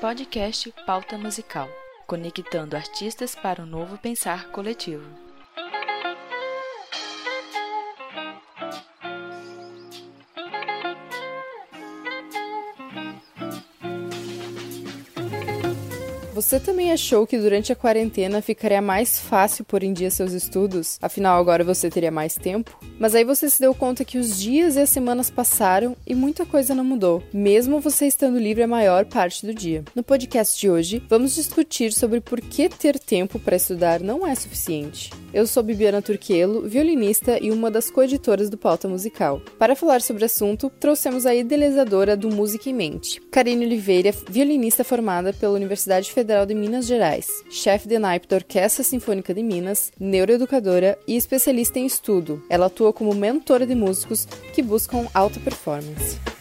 Podcast Pauta Musical conectando artistas para um novo pensar coletivo. Você também achou que durante a quarentena ficaria mais fácil pôr em dia seus estudos? Afinal, agora você teria mais tempo? Mas aí você se deu conta que os dias e as semanas passaram e muita coisa não mudou, mesmo você estando livre a maior parte do dia. No podcast de hoje, vamos discutir sobre por que ter tempo para estudar não é suficiente. Eu sou Bibiana Turquielo, violinista e uma das coeditoras do Pauta Musical. Para falar sobre o assunto, trouxemos a idealizadora do Música em Mente, Karine Oliveira, violinista formada pela Universidade Federal de Minas Gerais, chefe de naipe da Orquestra Sinfônica de Minas, neuroeducadora e especialista em estudo. Ela atua como mentora de músicos que buscam alta performance.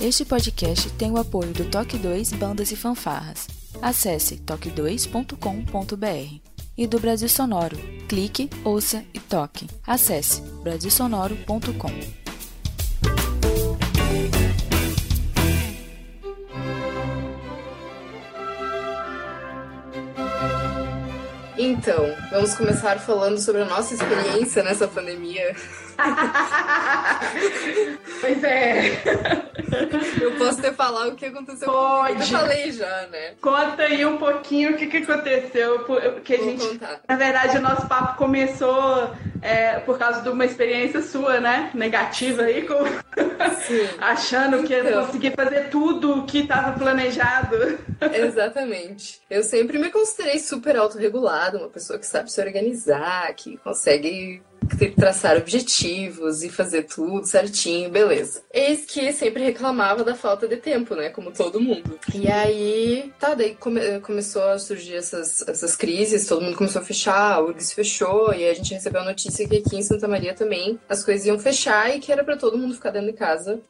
Este podcast tem o apoio do Toque 2 Bandas e Fanfarras. Acesse toque2.com.br e do Brasil Sonoro. Clique, ouça e toque. Acesse brasilsonoro.com. Então, vamos começar falando sobre a nossa experiência nessa pandemia. pois é. Eu posso te falar o que aconteceu Pode. Eu falei já, né? Conta aí um pouquinho o que, que aconteceu. Que a Vou gente, contar. na verdade, o nosso papo começou é, por causa de uma experiência sua, né? Negativa aí, com... Achando que ia Então. conseguir fazer tudo o que estava planejado. Exatamente. Eu sempre me considerei super autorregulada, uma pessoa que sabe se organizar, que consegue traçar objetivos e fazer tudo certinho, beleza. Eis que sempre reclamava da falta de tempo, né? Como todo mundo. E aí, tá, daí come- começou a surgir essas, essas crises, todo mundo começou a fechar, a URGS fechou, e a gente recebeu a notícia que aqui em Santa Maria também as coisas iam fechar e que era pra todo mundo ficar dentro de casa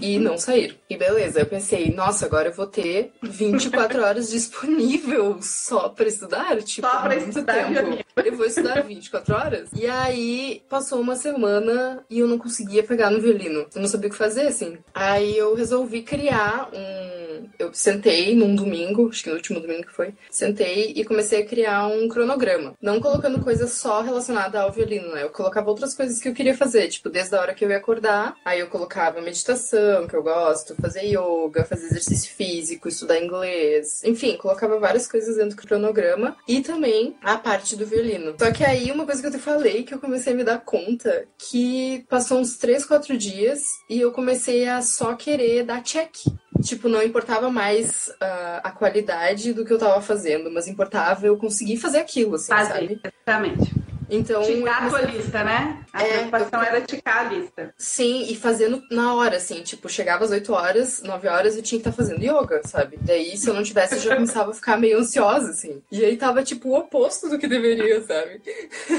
e não sair. E beleza, eu pensei, nossa, agora eu vou ter 24 horas disponível só pra estudar, tipo, Só pra muito estudar tempo. Eu vou estudar 24 horas. E aí passou uma semana e eu não conseguia pegar no violino. Eu não sabia o que fazer, assim. Aí eu resolvi criar um. Eu sentei num domingo, acho que no último domingo que foi. Sentei e comecei a criar um cronograma. Não colocando coisa só relacionada ao violino, né? Eu colocava outras coisas que eu queria fazer, tipo, desde a hora que eu ia acordar. Aí eu colocava meditação, que eu gosto, fazer yoga, fazer exercício físico, estudar inglês. Enfim, colocava várias coisas dentro do cronograma. E também a parte do violino. Só que aí uma coisa que eu te falei que eu comecei a me dar conta que passou uns 3, 4 dias e eu comecei a só querer dar check. Tipo, não importava mais ah, a qualidade do que eu tava fazendo, mas importava eu conseguir fazer aquilo, assim, Fazer, sabe? exatamente. Então, Ticar a eu tua lista, né? A É, preocupação era ticar a lista. Sim, e fazendo na hora, assim, tipo, chegava às 8 horas, 9 horas eu tinha que estar fazendo yoga, sabe? Daí, se eu não tivesse, eu já começava a ficar meio ansiosa, assim. E aí tava, tipo, o oposto do que deveria, sabe?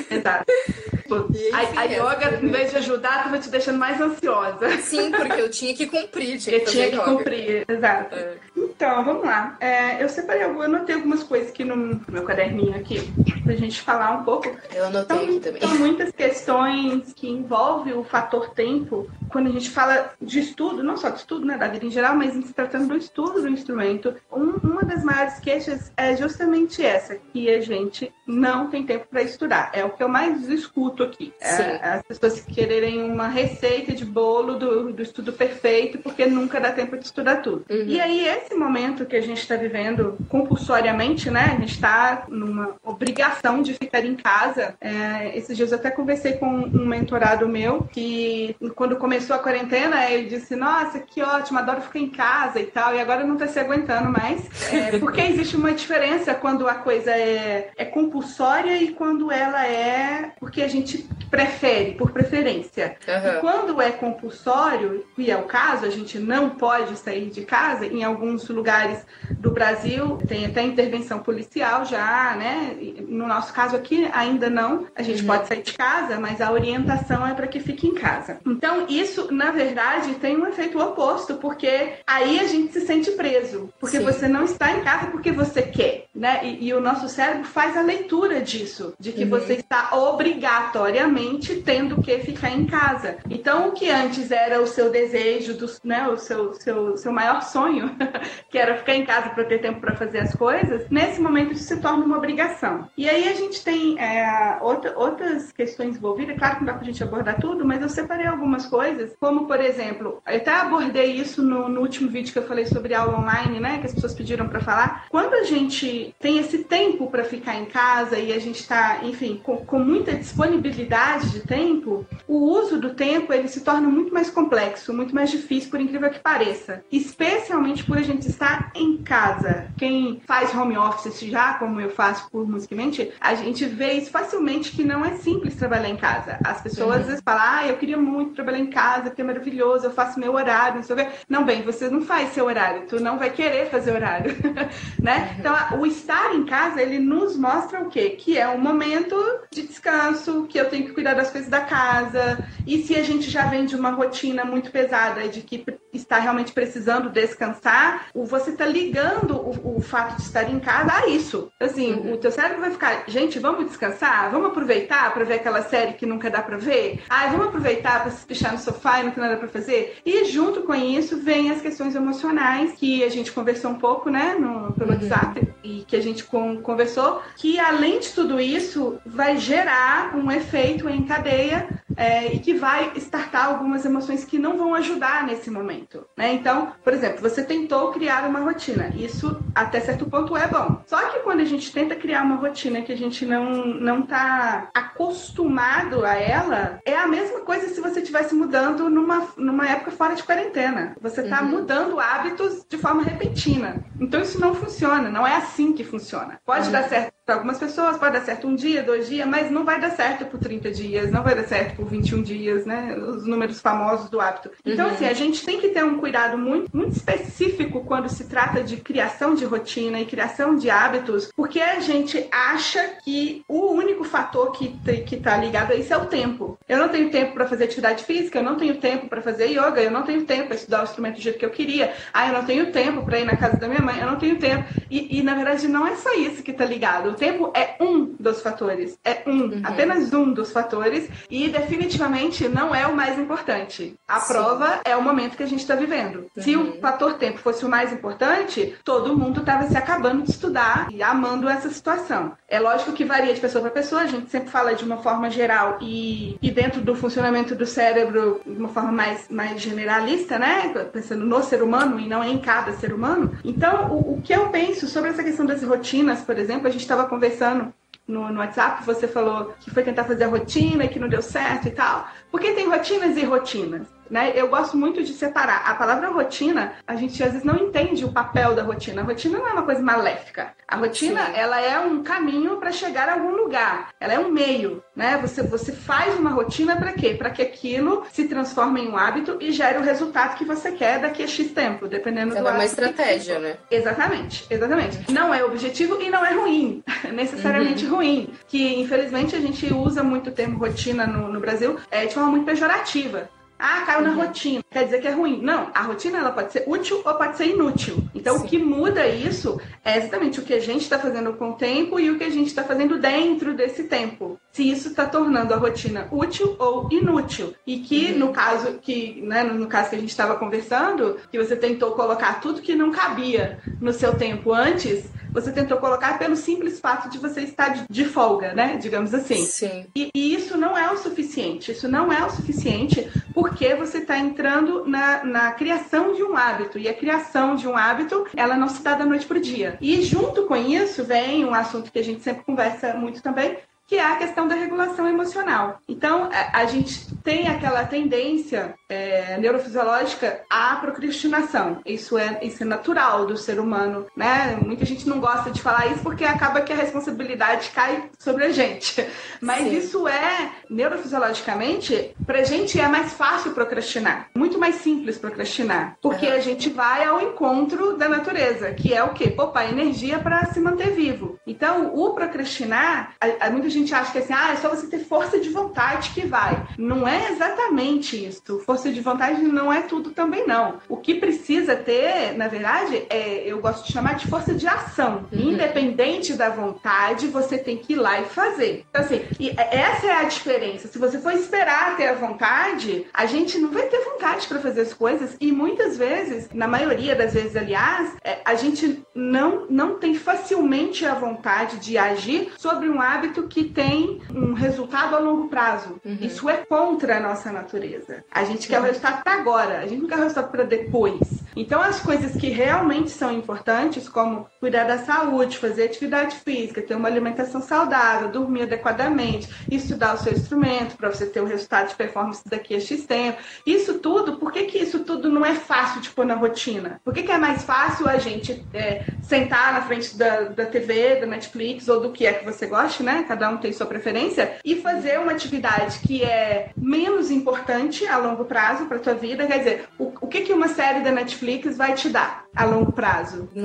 Exato. E, a, enfim, a essa yoga, foi- em vez de ajudar, tava te deixando mais ansiosa. Sim, porque eu tinha que cumprir, tinha que fazer tinha que yoga. cumprir, exato. É. Então, vamos lá. É, eu separei, eu anotei algumas coisas aqui no meu caderninho aqui, pra gente falar um pouco. Eu anotei aqui também. São muitas questões que envolvem o fator tempo quando a gente fala de estudo, não só de estudo, né, da vida em geral, mas em se tratando do estudo do instrumento. Um- uma das maiores queixas é justamente essa, que a gente não tem tempo para estudar. É o que eu mais escuto aqui. É, as pessoas quererem uma receita de bolo do, do estudo perfeito, porque nunca dá tempo de estudar tudo. Uhum. E aí, esse momento que a gente está vivendo compulsoriamente, né? A gente está numa obrigação de ficar em casa. É, esses dias eu até conversei com um mentorado meu que, quando começou a quarentena, ele disse: Nossa, que ótimo, adoro ficar em casa e tal. E agora não tá se aguentando mais. É, porque existe uma diferença quando a coisa é, é compulsória e quando ela é porque a gente prefere, por preferência. E quando é compulsório, e é o caso, a gente não pode sair de casa, em alguns lugares do Brasil tem até intervenção policial já, né? No nosso caso aqui ainda não. A gente Uhum. pode sair de casa, mas a orientação é para que fique em casa. Então, isso, na verdade, tem um efeito oposto, porque aí a gente se sente preso. Porque Sim. você não está em casa porque você quer. Né? E, e, o nosso cérebro faz a leitura disso, de que uhum. você está obrigatoriamente tendo que ficar em casa. Então, o que antes era o seu desejo, do, né, o seu, seu, seu maior sonho, que era ficar em casa para ter tempo para fazer as coisas, nesse momento isso se torna uma obrigação. E aí a gente tem é, outra, outras questões envolvidas, claro que não dá para a gente abordar tudo, mas eu separei algumas coisas, como por exemplo, eu até abordei isso no, no último vídeo que eu falei sobre aula online, né, que as pessoas pediram para falar. Quando a gente tem esse tempo para ficar em casa e a gente está, enfim, com, com muita disponibilidade de tempo, o uso do tempo ele se torna muito mais complexo, muito mais difícil, por incrível que pareça. Especialmente por a gente estar em casa. Quem faz home office já, como eu faço por Musicamente, a gente vê isso facilmente que não é simples trabalhar em casa. As pessoas uhum. às vezes falam, ah, eu queria muito trabalhar em casa, porque é maravilhoso, eu faço meu horário, não sei o quê. Não, bem, você não faz seu horário, tu não vai querer fazer horário, né? Uhum. Então, o estar em casa, ele nos mostra o quê? Que é um momento de descanso, que eu tenho que cuidar das coisas da casa. E se a gente já vem de uma rotina muito pesada de que está realmente precisando descansar, você está ligando o, o, fato de estar em casa a isso. Assim, uhum. o teu cérebro vai ficar, gente, vamos descansar? Vamos aproveitar para ver aquela série que nunca dá para ver? Ai, vamos aproveitar para se pichar no sofá e não tem nada para fazer? E junto com isso vem as questões emocionais que a gente conversou um pouco, né, no, pelo uhum. WhatsApp e que a gente conversou, que além de tudo isso vai gerar um efeito em cadeia é, e que vai startar algumas emoções que não vão ajudar nesse momento. Né? Então, por exemplo, você tentou criar uma rotina. Isso, até certo ponto, é bom. Só que quando a gente tenta criar uma rotina que a gente não, não tá acostumado a ela, é a mesma coisa se você estivesse mudando numa, numa época fora de quarentena. Você está uhum. mudando hábitos de forma repentina. Então, isso não funciona. Não é assim que funciona. Pode uhum. dar certo para algumas pessoas, pode dar certo um dia, dois dias, mas não vai dar certo por 30 dias, não vai dar certo por 21 dias, né? Os números famosos do hábito. Então, uhum. assim, a gente tem que ter um cuidado muito, muito específico quando se trata de criação de rotina e criação de hábitos, porque a gente acha que o único fator que, que tá ligado a isso é o tempo. Eu não tenho tempo para fazer atividade física, eu não tenho tempo para fazer yoga, eu não tenho tempo para estudar o instrumento do jeito que eu queria, ah, eu não tenho tempo para ir na casa da minha mãe, eu não tenho tempo. E, e na verdade, não é só isso que tá ligado tempo é um dos fatores, é um, uhum. apenas um dos fatores e definitivamente não é o mais importante. A Sim. prova é o momento que a gente está vivendo. Uhum. Se o uhum. fator tempo fosse o mais importante, todo mundo estava se acabando de estudar e amando essa situação. É lógico que varia de pessoa para pessoa, a gente sempre fala de uma forma geral e, e dentro do funcionamento do cérebro de uma forma mais, mais generalista, né? Pensando no ser humano e não em cada ser humano. Então, o, o que eu penso sobre essa questão das rotinas, por exemplo, a gente estava conversando no, no, WhatsApp, você falou que foi tentar fazer a rotina e que não deu certo e tal. Porque tem rotinas e rotinas. Né? Eu gosto muito de separar. A palavra rotina, a gente às vezes não entende o papel da rotina. A rotina não é uma coisa maléfica. A rotina, Sim. ela é um caminho para chegar a algum lugar. Ela é um meio, né? Você, você faz uma rotina para quê? Para que aquilo se transforme em um hábito e gere o resultado que você quer daqui a X tempo, dependendo ela do é uma estratégia, né? Exatamente, exatamente. Não é objetivo e não é ruim, necessariamente uhum. ruim. Que infelizmente a gente usa muito o termo rotina no, no Brasil é, de forma muito pejorativa. Ah, caiu na uhum. rotina. Quer dizer que é ruim. Não, a rotina ela pode ser útil ou pode ser inútil. Então, Sim. o que muda isso é exatamente o que a gente está fazendo com o tempo e o que a gente está fazendo dentro desse tempo. Se isso está tornando a rotina útil ou inútil. E que, uhum. no caso que, né, no caso que a gente estava conversando, que você tentou colocar tudo que não cabia no seu tempo antes, você tentou colocar pelo simples fato de você estar de folga, né? Digamos assim. Sim. E, e isso não é o suficiente. Isso não é o suficiente porque você está entrando na, na criação de um hábito. E a criação de um hábito, ela não se dá da noite para o dia. E junto com isso vem um assunto que a gente sempre conversa muito também, que é a questão da regulação emocional. Então, a, gente tem aquela tendência é, neurofisiológica à procrastinação. Isso é, isso é natural do ser humano, né? Muita gente não gosta de falar isso porque acaba que a responsabilidade cai sobre a gente. Mas Sim. isso é, neurofisiologicamente, pra gente é mais fácil procrastinar. Muito mais simples procrastinar. Porque uhum. a gente vai ao encontro da natureza, que é o quê? Poupar energia para se manter vivo. Então, o procrastinar, a, a, muita gente gente acha que assim, ah, é só você ter força de vontade que vai. Não é exatamente isso. Força de vontade não é tudo também, não. O que precisa ter, na verdade, é, eu gosto de chamar de força de ação. Uhum. Independente da vontade, você tem que ir lá e fazer. Então, assim, e essa é a diferença. Se você for esperar ter a vontade, a gente não vai ter vontade para fazer as coisas e muitas vezes, na maioria das vezes, aliás, é, a gente não, não tem facilmente a vontade de agir sobre um hábito que tem um resultado a longo prazo. Uhum. Isso é contra a nossa natureza. A gente quer o resultado para agora, a gente não quer o resultado para depois. Então, as coisas que realmente são importantes, como cuidar da saúde, fazer atividade física, ter uma alimentação saudável, dormir adequadamente, estudar o seu instrumento para você ter o resultado de performance daqui a X tempo, isso tudo, por que, que isso tudo não é fácil de pôr na rotina? Por que, que é mais fácil a gente é, sentar na frente da, da TV, da Netflix ou do que é que você goste, né? Cada um tem sua preferência, e fazer uma atividade que é menos importante a longo prazo para tua vida? Quer dizer, o, o que, que uma série da Netflix vai te dar a longo prazo?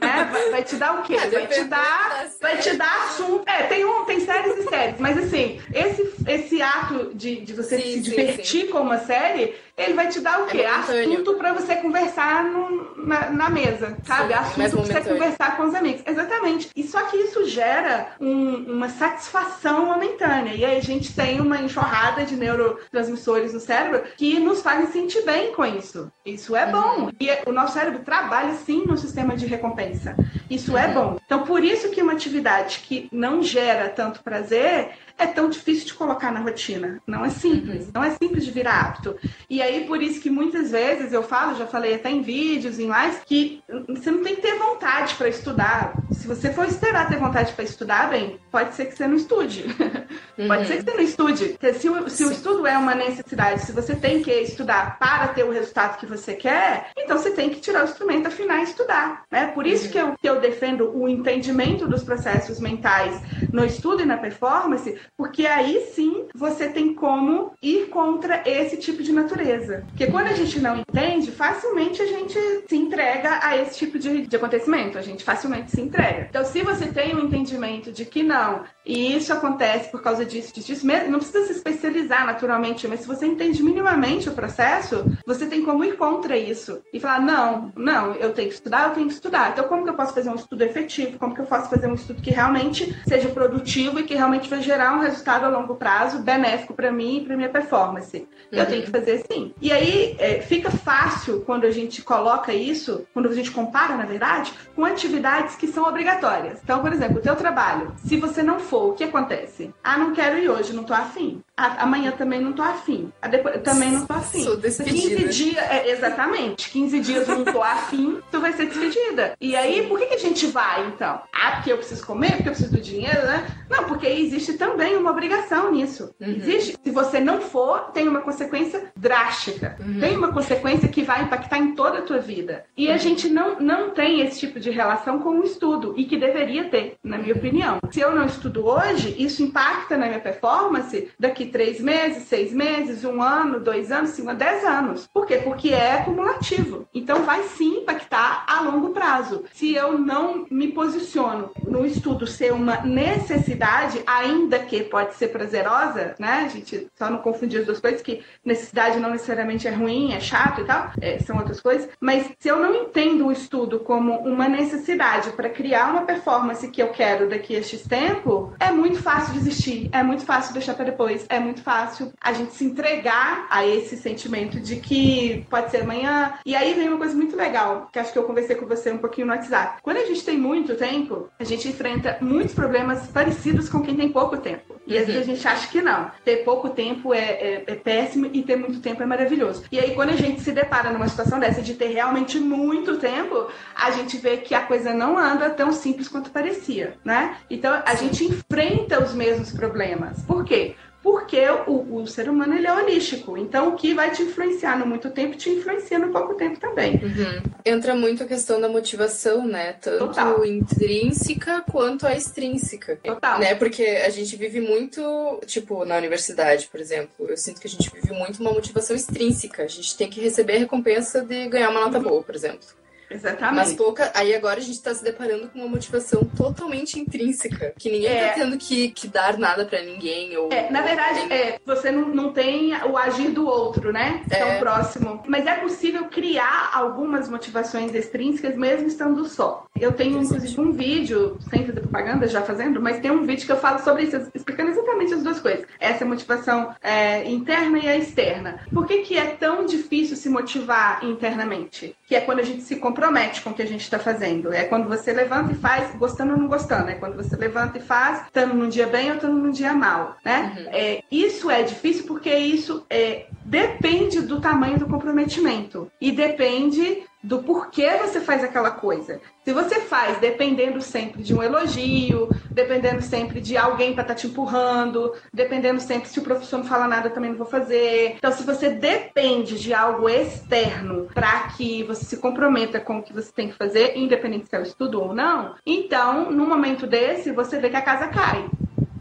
É, vai, te dar o quê? É, vai te dar, vai te dar assunto. É, tem, um, tem séries e séries, mas assim, esse, esse ato de, de você sim, se sim, divertir sim. com uma série ele vai te dar o quê? É Assunto para você conversar no, na, na, mesa, sabe? Sim, Assunto para você conversar com os amigos. Exatamente. E só que isso gera um, uma satisfação momentânea. E aí a gente tem uma enxurrada de neurotransmissores no cérebro que nos fazem sentir bem com isso. Isso é uhum. bom. E o nosso cérebro trabalha sim no sistema de recompensa. Isso é bom. Então, por isso que uma atividade que não gera tanto prazer é tão difícil de colocar na rotina. Não é simples, uhum. não é simples de virar hábito. E aí, por isso que muitas vezes eu falo, já falei até em vídeos, em lives, que você não tem que ter vontade para estudar. Se você for esperar ter vontade para estudar, bem, pode ser que você não estude. Uhum. pode ser que você não estude. Se, o, se o estudo é uma necessidade, se você tem que estudar para ter o resultado que você quer, então você tem que tirar o instrumento, afinar e estudar. Né? Por isso uhum. que, eu, que eu defendo o entendimento dos processos mentais no estudo e na performance, porque aí sim você tem como ir contra esse tipo de natureza. Porque quando a gente não entende, facilmente a gente se entrega a esse tipo de, de acontecimento, a gente facilmente se entrega. Então, se você tem um entendimento de que não, e isso acontece por causa disso, disso, disso, não precisa se especializar naturalmente, mas se você entende minimamente o processo, você tem como ir contra isso e falar: não, não, eu tenho que estudar, eu tenho que estudar. Então, como que eu posso fazer um estudo efetivo? Como que eu posso fazer um estudo que realmente seja produtivo e que realmente vai gerar um resultado a longo prazo benéfico para mim e para minha performance. Uhum. Eu tenho que fazer sim. E aí é, fica fácil quando a gente coloca isso, quando a gente compara, na verdade, com atividades que são obrigatórias. Então, por exemplo, o teu trabalho. Se você não for, o que acontece? Ah, não quero ir hoje, não tô afim. Amanhã também não tô afim. Depois, também não tô afim. Sou despedida. 15 dias, é, exatamente. 15 dias não tô afim, tu vai ser despedida. E aí, por que, que a gente vai, então? Ah, porque eu preciso comer, porque eu preciso do dinheiro, né? Não, porque existe também uma obrigação nisso. Uhum. Existe. Se você não for, tem uma consequência drástica. Uhum. Tem uma consequência que vai impactar em toda a tua vida. E uhum. a gente não, não tem esse tipo de relação com o estudo. E que deveria ter, na minha opinião. Se eu não estudo hoje, isso impacta na minha performance daqui três meses, seis meses, um ano, dois anos, cinco, dez anos. Por quê? Porque é acumulativo. Então vai sim impactar a longo prazo. Se eu não me posiciono no estudo ser uma necessidade, ainda que pode ser prazerosa, né? A gente só não confundir as duas coisas, que necessidade não necessariamente é ruim, é chato e tal, é, são outras coisas. Mas se eu não entendo o estudo como uma necessidade para criar uma performance que eu quero daqui a X tempo, é muito fácil desistir, é muito fácil deixar para depois, é muito fácil a gente se entregar a esse sentimento de que pode ser amanhã. E aí vem uma coisa muito legal, que acho que eu conversei com você um pouquinho no WhatsApp. Quando a gente tem muito tempo, a gente enfrenta muitos problemas parecidos com quem tem pouco tempo. E uhum. às vezes a gente acha que não. Ter pouco tempo é, é, é, péssimo e ter muito tempo é maravilhoso. E aí, quando a gente se depara numa situação dessa de ter realmente muito tempo, a gente vê que a coisa não anda tão simples quanto parecia, né? Então, a gente enfrenta os mesmos problemas. Por quê? Porque o, o, ser humano ele é holístico. Então, o que vai te influenciar no muito tempo te influencia no pouco tempo também. Uhum. Entra muito a questão da motivação, né? Tanto Total. intrínseca quanto a extrínseca. Total. Né? Porque a gente vive muito, tipo, na universidade, por exemplo, eu sinto que a gente vive muito uma motivação extrínseca. A gente tem que receber a recompensa de ganhar uma nota uhum. boa, por exemplo. Exatamente. Mas pouca. Aí agora a gente tá se deparando com uma motivação totalmente intrínseca. Que ninguém É. tá tendo que, que dar nada pra ninguém. Ou, É, na verdade, tem- é, você não, não tem o agir do outro, né? Que é. É. o próximo. Mas é possível criar algumas motivações extrínsecas mesmo estando só. Eu tenho, inclusive, um vídeo, sem fazer propaganda, já fazendo, mas tem um vídeo que eu falo sobre isso, explicando exatamente as duas coisas. Essa motivação é, interna e a externa. Por que, que é tão difícil se motivar internamente? Que é quando a gente se compromete com o que a gente está fazendo. É quando você levanta e faz, gostando ou não gostando. É quando você levanta e faz, estando num dia bem ou estando num dia mal, né? É, isso é difícil porque isso é, depende do tamanho do comprometimento e depende do porquê você faz aquela coisa. Se você faz dependendo sempre de um elogio, dependendo sempre de alguém para estar te empurrando, dependendo sempre se o professor não fala nada, eu também não vou fazer. Então, se você depende de algo externo para que você se comprometa com o que você tem que fazer, independente se o estudo ou não, então, num momento desse, você vê que a casa cai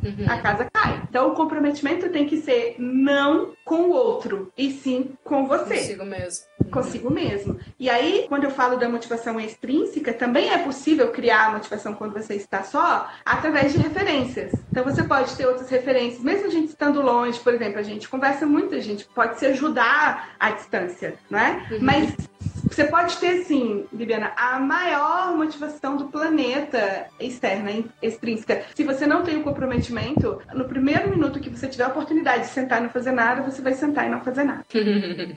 Uhum. a casa cai. Então, o comprometimento tem que ser não com o outro, e sim com você Consigo mesmo. consigo mesmo. E aí, quando eu falo da motivação extrínseca, também é possível criar a motivação quando você está só, através de referências. Então, você pode ter outras referências, mesmo a gente estando longe, por exemplo, a gente conversa muito, a gente pode se ajudar à distância, não é? Mas você pode ter, sim, Bibiana, a maior motivação do planeta externa, extrínseca. Se você não tem o comprometimento, no primeiro minuto que você tiver a oportunidade de sentar e não fazer nada, você vai sentar e não fazer nada.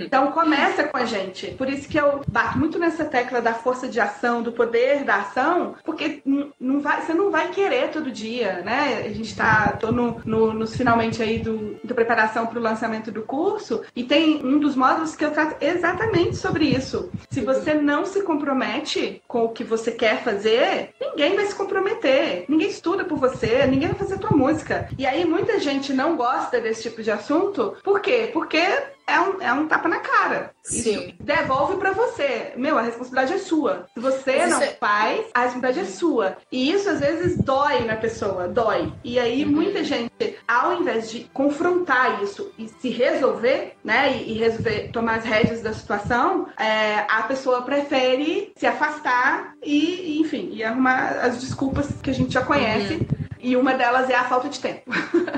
Então começa com a gente. Por isso que eu bato muito nessa tecla da força de ação, do poder da ação, porque não vai, você não vai querer todo dia, né? A gente tá tô no, no- nos finalmente aí do, da preparação para o lançamento do curso e tem um dos módulos que eu trato exatamente sobre isso. Se você não se compromete com o que você quer fazer, ninguém vai se comprometer. Ninguém estuda por você, ninguém vai fazer tua música. E aí muita gente não gosta desse tipo de assunto. Por quê? Porque é um, é um tapa na cara. Sim. Devolve pra você. Meu, a responsabilidade é sua. Se você Mas não isso é- faz, a responsabilidade é sua. E isso às vezes dói na pessoa, dói. E aí Uhum. muita gente, ao invés de confrontar isso e se resolver, né, e, e resolver tomar as rédeas da situação, é, a pessoa prefere se afastar e, e, enfim, e arrumar as desculpas que a gente já conhece. Uhum. E uma delas é a falta de tempo.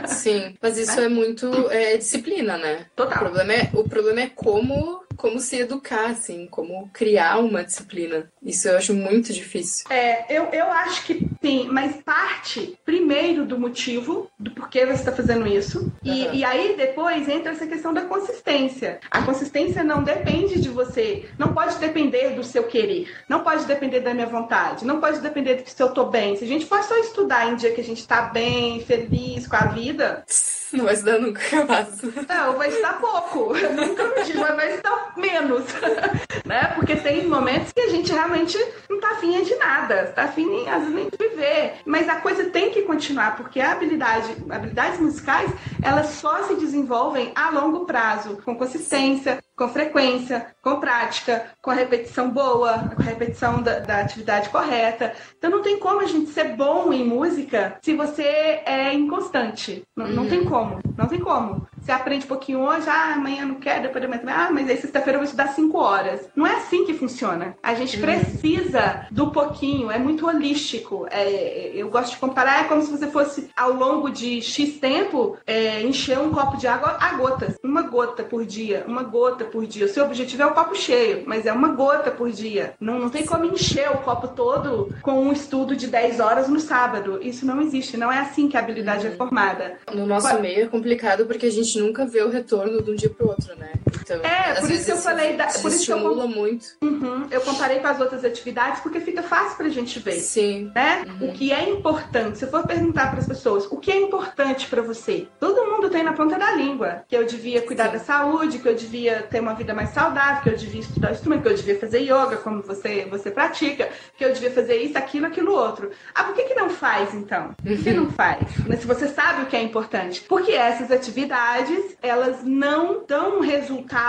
Sim, mas isso é muito é, disciplina, né? O Total. problema é, o problema é como, como se educar, assim, como criar uma disciplina. Isso eu acho muito difícil. É, eu, eu acho que sim, mas parte primeiro do motivo, do porquê você está fazendo isso. E, Aham. e aí depois entra essa questão da consistência. A consistência não depende de você, não pode depender do seu querer, não pode depender da minha vontade, não pode depender de se eu tô bem. Se a gente for só estudar em dia que a gente tá bem, feliz com a vida, Não vai se dar nunca capaz. não, vai estar pouco. Nunca me mas vai estar menos. né? Porque tem momentos que a gente realmente não tá afim de nada. Tá afim, nem- às vezes, nem de viver. Mas a coisa tem que continuar, porque a habilidade, habilidades musicais, elas só se desenvolvem a longo prazo, com consistência, com frequência, com prática, com a repetição boa, com a repetição da, da atividade correta. Então não tem como a gente ser bom em música se você é inconstante. Não, não tem como, não tem como. Você aprende um pouquinho hoje, ah, amanhã não quero, depois amanhã, ah, mas aí sexta-feira eu vou estudar cinco horas. Não é assim que funciona. A gente precisa do pouquinho, é muito holístico. É, eu gosto de comparar, é como se você fosse, ao longo de X tempo, é, encher um copo de água a gotas. Uma gota por dia, uma gota por dia. O seu objetivo é o copo cheio, mas é uma gota por dia. Não, não tem como encher o copo todo com um estudo de 10 horas no sábado. Isso não existe, não é assim que a habilidade é formada. No nosso Qual- meio é complicado porque a gente nunca vê o retorno de um dia pro outro, né? Então, É, por isso que eu falei da- por isso que eu muito. Uhum. Eu comparei com as outras atividades porque fica fácil pra gente ver. Sim. Né? O que é importante, se eu for perguntar para as pessoas, o que é importante para você? Todo mundo tem na ponta da língua que eu devia cuidar Sim. da saúde, que eu devia ter uma vida mais saudável, que eu devia estudar instrumento, que eu devia fazer yoga, como você você pratica, que eu devia fazer isso, aquilo, aquilo outro. Ah, por que que não faz então? Por que não faz? Mas se você sabe o que é importante, porque essas atividades elas não dão um resultado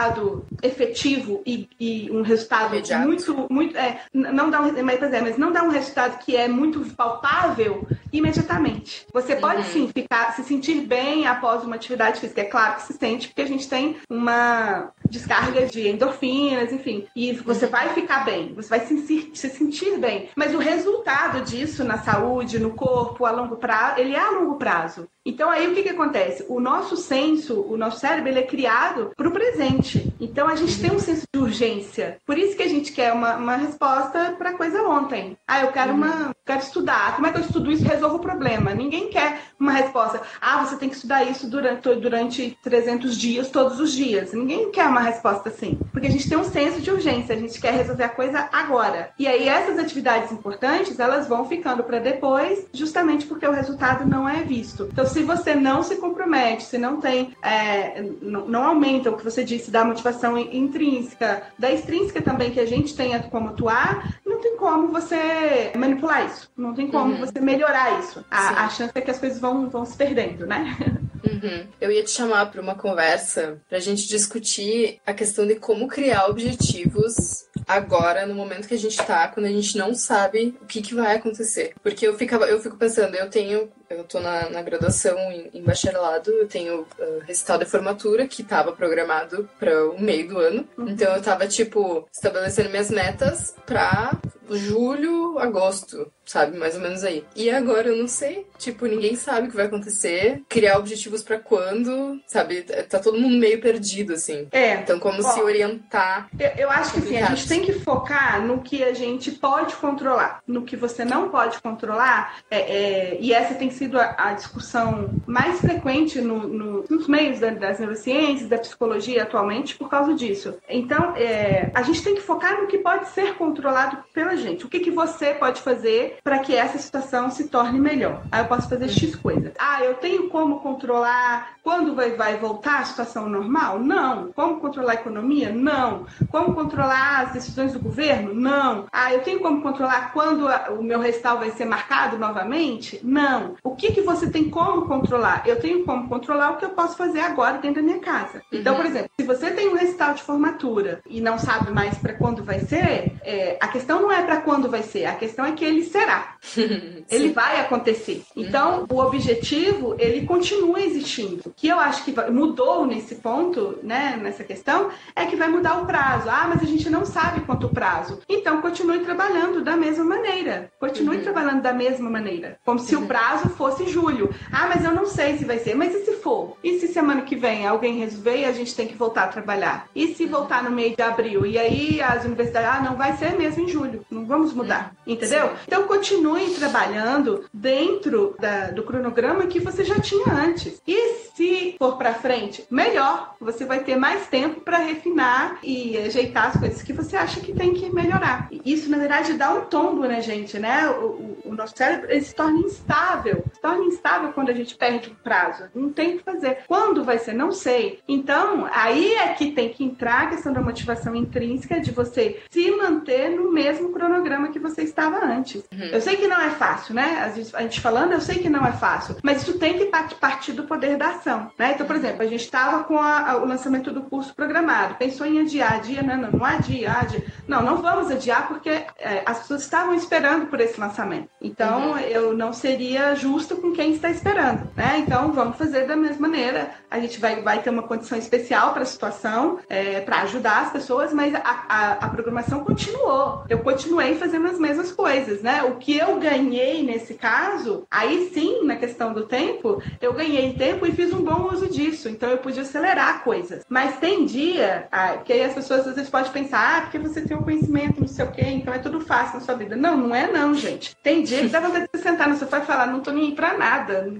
efetivo e, e um resultado Imediato. muito muito é, não dá um, mas, é, mas não dá um resultado que é muito palpável imediatamente. Você pode sim ficar se sentir bem após uma atividade física, é claro que se sente porque a gente tem uma descarga de endorfinas, enfim. E você vai ficar bem, você vai se, se sentir bem. Mas o resultado disso na saúde, no corpo, a longo prazo, ele é a longo prazo. Então aí o que, que acontece? O nosso senso, o nosso cérebro, ele é criado para o presente. Então a gente tem um senso de urgência. Por isso que a gente quer uma, uma resposta para coisa ontem. Ah, eu quero uma, quero estudar. Como é que eu estudo isso? Resolvo o problema. Ninguém quer uma resposta. Ah, você tem que estudar isso durante, durante 300 dias, todos os dias. Ninguém quer uma resposta assim. Porque a gente tem um senso de urgência. A gente quer resolver a coisa agora. E aí essas atividades importantes, elas vão ficando para depois, justamente porque o resultado não é visto. Então se você não se compromete, se não tem, é, não, não, aumenta o que você disse da motivação intrínseca, da extrínseca também que a gente tenha como atuar, não tem como você manipular isso, não tem como uhum. você melhorar isso. A, a, chance é que as coisas vão, vão se perdendo, né? Uhum. Eu ia te chamar para uma conversa para a gente discutir a questão de como criar objetivos agora, no momento que a gente está, quando a gente não sabe o que, que vai acontecer. Porque eu, ficava, eu fico pensando, eu tenho eu tô na, na graduação em, em, bacharelado, eu tenho uh, recital de formatura que estava programado para o meio do ano. Uhum. Então eu tava, tipo, estabelecendo minhas metas para julho, agosto, sabe? Mais ou menos aí. E agora eu não sei. Tipo, ninguém sabe o que vai acontecer. Criar objetivos para quando, sabe? Tá todo mundo meio perdido, assim. É. Então, como se orientar. Eu, eu acho que assim, a gente tem que focar no que a gente pode controlar. No que você não pode controlar. É, é, e essa tem sido a, a discussão mais frequente no, no, nos meios da, das neurociências, da psicologia atualmente, por causa disso. Então, é, a gente tem que focar no que pode ser controlado pela gente. O que, que você pode fazer para que essa situação se torne melhor? Aí eu posso fazer X coisas. Ah, eu tenho como controlar quando vai, vai voltar a situação normal? Não. Como controlar a economia? Não. Como controlar as decisões do governo? Não. Ah, eu tenho como controlar quando a, o meu recital vai ser marcado novamente? Não. O que, que você tem como controlar? Eu tenho como controlar o que eu posso fazer agora dentro da minha casa. Então, por uhum. exemplo, se você tem um recital de formatura e não sabe mais para quando vai ser, é, a questão não é para quando vai ser, a questão é que ele será. ele vai acontecer. Então, o objetivo, ele continua existindo. O que eu acho que mudou nesse ponto, né, nessa questão, é que vai mudar o prazo. Ah, mas a gente não sabe quanto prazo. Então, continue trabalhando da mesma maneira. Continue uhum. trabalhando da mesma maneira. Como se uhum. o prazo fosse julho. Ah, mas eu não sei se vai ser. Mas e se for? E se semana que vem alguém resolver e a gente tem que voltar a trabalhar? E se voltar no meio de abril? E aí as universidades, ah, não vai ser mesmo em julho. Não vamos mudar. Entendeu? Sim. Então continue trabalhando dentro da, do cronograma que você já tinha antes. E se for para frente, melhor. Você vai ter mais tempo para refinar e ajeitar as coisas que você acha que tem que melhorar. Isso, na verdade, dá um tombo na gente, né? O, o, o nosso cérebro se torna instável. Se torna instável quando a gente perde o prazo. Não tem o que fazer. Quando vai ser? Não sei. Então, aí é que tem que entrar a questão da motivação intrínseca de você se manter no mesmo cronograma que você estava antes. Uhum. Eu sei que não é fácil, né? A gente falando, eu sei que não é fácil, mas isso tem que partir do poder da ação, né? Então, por exemplo, a gente estava com a, o lançamento do curso programado, pensou em adiar, adia, não, não, não adia, adia. Não, não vamos adiar porque é, as pessoas estavam esperando por esse lançamento. Então, uhum. eu não seria justo com quem está esperando, né? Então, vamos fazer da mesma maneira. A gente vai, vai ter uma condição especial para a situação, é, para ajudar as pessoas, mas a, a, a programação continuou. Eu continuei fazendo as mesmas coisas, né? O que eu ganhei nesse caso, aí sim, na questão do tempo, eu ganhei tempo e fiz um bom uso disso. Então, eu pude acelerar coisas. Mas tem dia ah, que aí as pessoas às vezes podem pensar, ah, porque você tem o conhecimento, não sei o quê, então é tudo fácil na sua vida. Não, não é não, gente. Tem dia que dá vontade de sentar no sofá e falar, não tô nem pra nada.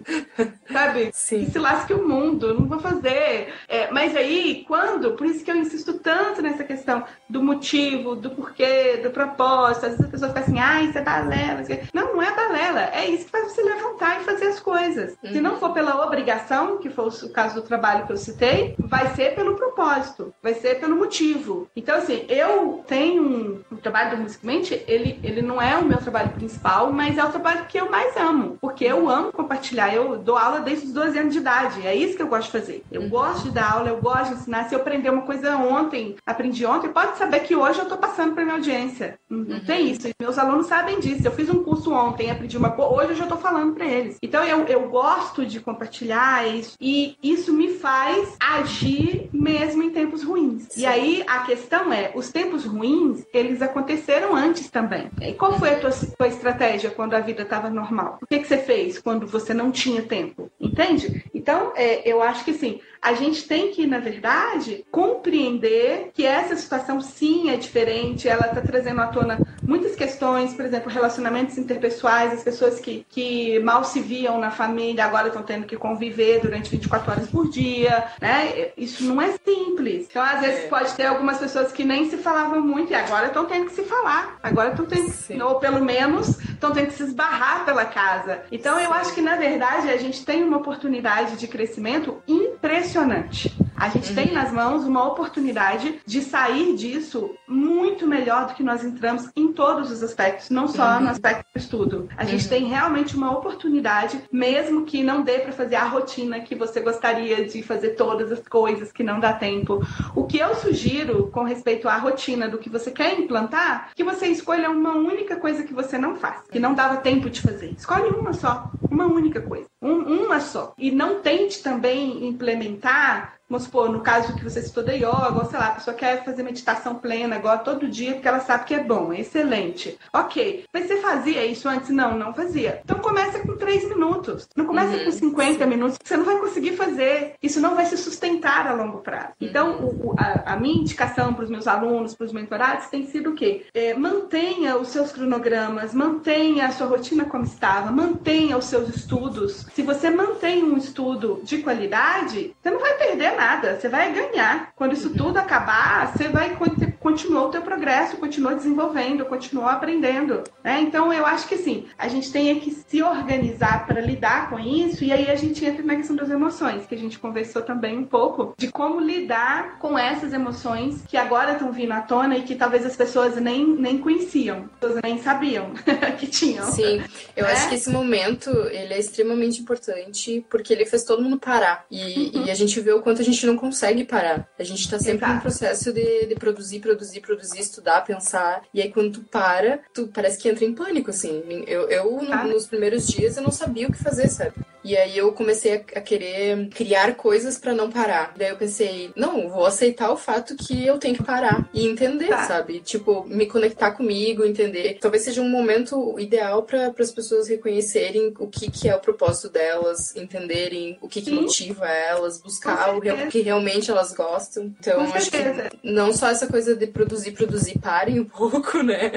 Sabe? Sim. se lasque o mundo, não vou fazer. É, mas aí, quando, por isso que eu insisto tanto nessa questão do motivo, do porquê, do propósito. Às vezes a pessoa fica assim, ah, isso é balela. Não, não é balela. É isso que faz você levantar e fazer as coisas. Uhum. Se não for pela obrigação, que foi o caso do trabalho que eu citei, vai ser pelo propósito, vai ser pelo motivo. Então, assim, eu tenho um, um trabalho do Musicmente, ele, ele não é o meu trabalho principal, mas é o trabalho que eu mais amo, porque eu amo compartilhar. Eu dou aula desde os 12 anos de idade, é isso que eu gosto de fazer. Eu uhum. gosto de dar aula, eu gosto de ensinar. Se eu aprender uma coisa ontem, aprendi ontem, pode saber que hoje eu tô passando para minha audiência. Não, Não uhum. tem isso. Meus alunos sabem disso. Eu fiz um curso ontem, aprendi uma coisa, hoje eu já estou falando para eles. Então eu, eu gosto de compartilhar isso e isso me faz agir mesmo em tempos ruins. Sim. E aí a questão é, os tempos ruins, eles aconteceram antes também. E qual foi a tua, tua estratégia quando a vida estava normal? O que, que você fez quando você não tinha tempo? Entende? Então, é, eu acho que sim, a gente tem que, na verdade, compreender que essa situação sim é diferente, ela está trazendo à tona muitas questões, por exemplo, relacionamentos interpessoais, as pessoas que, que mal se viam na família agora estão tendo que conviver durante 24 horas por dia, né? Isso não é simples. Então, às vezes, é. pode ter algumas pessoas que nem se falavam muito e agora estão tendo que se falar, agora estão tendo, sim. ou pelo menos estão tendo que se esbarrar pela casa. Então, eu acho que, na verdade, a gente tem uma oportunidade de crescimento impressionante impressionante. A gente uhum. tem nas mãos uma oportunidade de sair disso muito melhor do que nós entramos em todos os aspectos, não só uhum. no aspecto do estudo. A gente uhum. tem realmente uma oportunidade, mesmo que não dê para fazer a rotina que você gostaria de fazer todas as coisas que não dá tempo. O que eu sugiro com respeito à rotina do que você quer implantar, que você escolha uma única coisa que você não faz, que não dava tempo de fazer. Escolhe uma só, uma única coisa, um, uma só. E não tente também implementar Vamos supor, no caso que você citou da yoga, ou sei lá, a pessoa quer fazer meditação plena agora todo dia porque ela sabe que é bom, é excelente. Ok. Mas você fazia isso antes? Não, não fazia. Então começa com 3 minutos. Não começa uhum, com 50 sim. minutos, você não vai conseguir fazer. Isso não vai se sustentar a longo prazo. Uhum. Então, o, a, a, minha indicação para os meus alunos, para os mentorados, tem sido o quê? É, mantenha os seus cronogramas, mantenha a sua rotina como estava, mantenha os seus estudos. Se você mantém um estudo de qualidade, você não vai perder nada nada, você vai ganhar. Quando isso tudo acabar, você vai continuar o teu progresso, continua desenvolvendo, continua aprendendo. Né? Então eu acho que sim, a gente tem que se organizar para lidar com isso, e aí a gente entra na questão das emoções, que a gente conversou também um pouco, de como lidar com essas emoções que agora estão vindo à tona e que talvez as pessoas nem, nem conheciam, nem sabiam que tinham. Sim, eu é? acho que esse momento ele é extremamente importante porque ele fez todo mundo parar. E, uhum. e a gente vê o quanto a gente não consegue parar. A gente tá sempre Exato. no processo de, de produzir, produzir, produzir, estudar, pensar. E aí quando tu para, tu parece que entra em pânico, assim. Eu, eu no, nos primeiros dias, eu não sabia o que fazer, sabe? E aí eu comecei a, querer criar coisas para não parar. Daí eu pensei, não, vou aceitar o fato que eu tenho que parar e entender, tá. sabe? Tipo, me conectar comigo, entender. Talvez seja um momento ideal para as pessoas reconhecerem o que, que é o propósito delas, entenderem o que, que motiva elas, buscar o que realmente elas gostam. Então, acho que não só essa coisa de produzir, produzir, parem um pouco, né?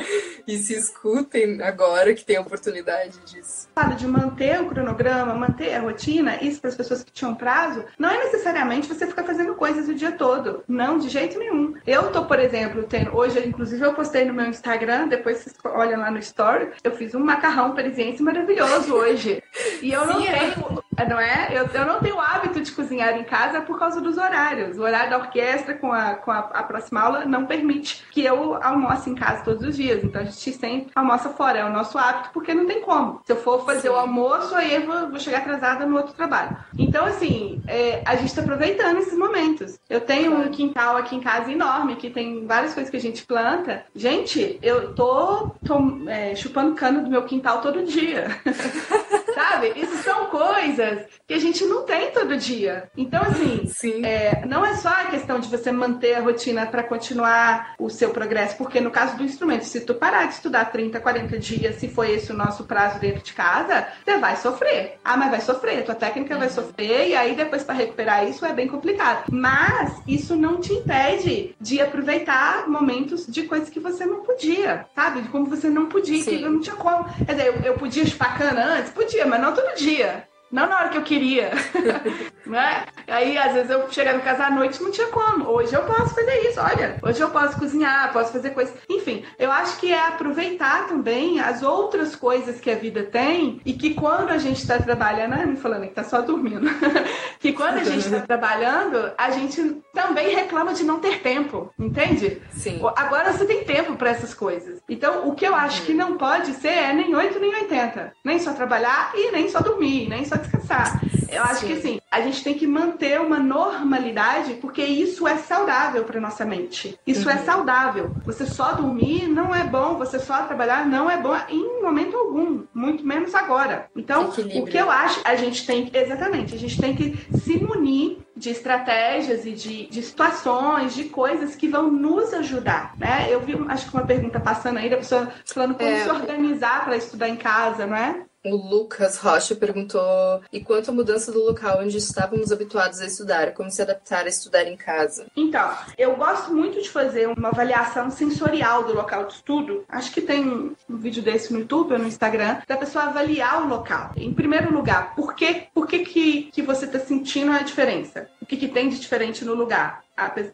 E se escutem agora que tem a oportunidade disso. Claro, de manter o cronograma, manter a rotina, isso para as pessoas que tinham prazo, não é necessariamente você ficar fazendo coisas o dia todo. Não, de jeito nenhum. Eu tô, por exemplo, tendo, hoje, inclusive, eu postei no meu Instagram, depois vocês olham lá no story, eu fiz um macarrão parisiense maravilhoso hoje. E eu não Sim, é. tenho. Não é? Eu, eu não tenho o hábito de cozinhar em casa por causa dos horários. O horário da orquestra com a, com a, a próxima aula não permite que eu almoce em casa todos os dias. Então a gente sempre almoça fora, é o nosso hábito, porque não tem como. Se eu for fazer Sim. o almoço, aí eu vou, vou, chegar atrasada no outro trabalho. Então, assim, é, a gente está aproveitando esses momentos. Eu tenho um quintal aqui em casa enorme, que tem várias coisas que a gente planta. Gente, eu tô, tô é, chupando cano do meu quintal todo dia. Sabe? Isso são coisas que a gente não tem todo dia. Então, assim, é, não é só a questão de você manter a rotina para continuar o seu progresso, porque no caso do instrumento, se tu parar de estudar 30, 40 dias, se foi esse o nosso prazo dentro de casa, você vai sofrer. Ah, mas vai sofrer, a tua técnica vai sofrer, e aí depois para recuperar isso é bem complicado. Mas isso não te impede de aproveitar momentos de coisas que você não podia, sabe? De como você não podia, Sim. que não tinha como. Quer dizer, eu, eu podia chupar cana antes? Podia mas não todo dia. Não na hora que eu queria. né? Aí, às vezes, eu chegava em casa à noite não tinha como. Hoje eu posso fazer isso, olha. Hoje eu posso cozinhar, posso fazer coisas. Enfim, eu acho que é aproveitar também as outras coisas que a vida tem e que quando a gente está trabalhando, né? me falando que tá só dormindo, que quando a gente está trabalhando, a gente também reclama de não ter tempo, entende? Sim. Agora você tem tempo para essas coisas. Então, o que eu acho que uhum. não pode ser é nem 8 nem 80. Nem só trabalhar e nem só dormir, nem só descansar. Eu acho Sim. que assim, a gente tem que manter uma normalidade, porque isso é saudável para nossa mente. Isso é uhum. é saudável. Você só dormir não é bom, você só trabalhar não é bom em momento algum, muito menos agora. Então, Equilíbrio. o que eu acho, a gente tem que, exatamente, a gente tem que se munir de estratégias e de, de situações, de coisas que vão nos ajudar, né? Eu vi, acho que uma pergunta passando aí da pessoa falando como é, se organizar para estudar em casa, não é? O Lucas Rocha perguntou: e quanto à mudança do local onde estávamos habituados a estudar? Como se adaptar a estudar em casa? Então, eu gosto muito de fazer uma avaliação sensorial do local de estudo. Acho que tem um vídeo desse no YouTube ou no Instagram, da pessoa avaliar o local. Em primeiro lugar, por que, por que, que, que você está sentindo a diferença? O que, que tem de diferente no lugar?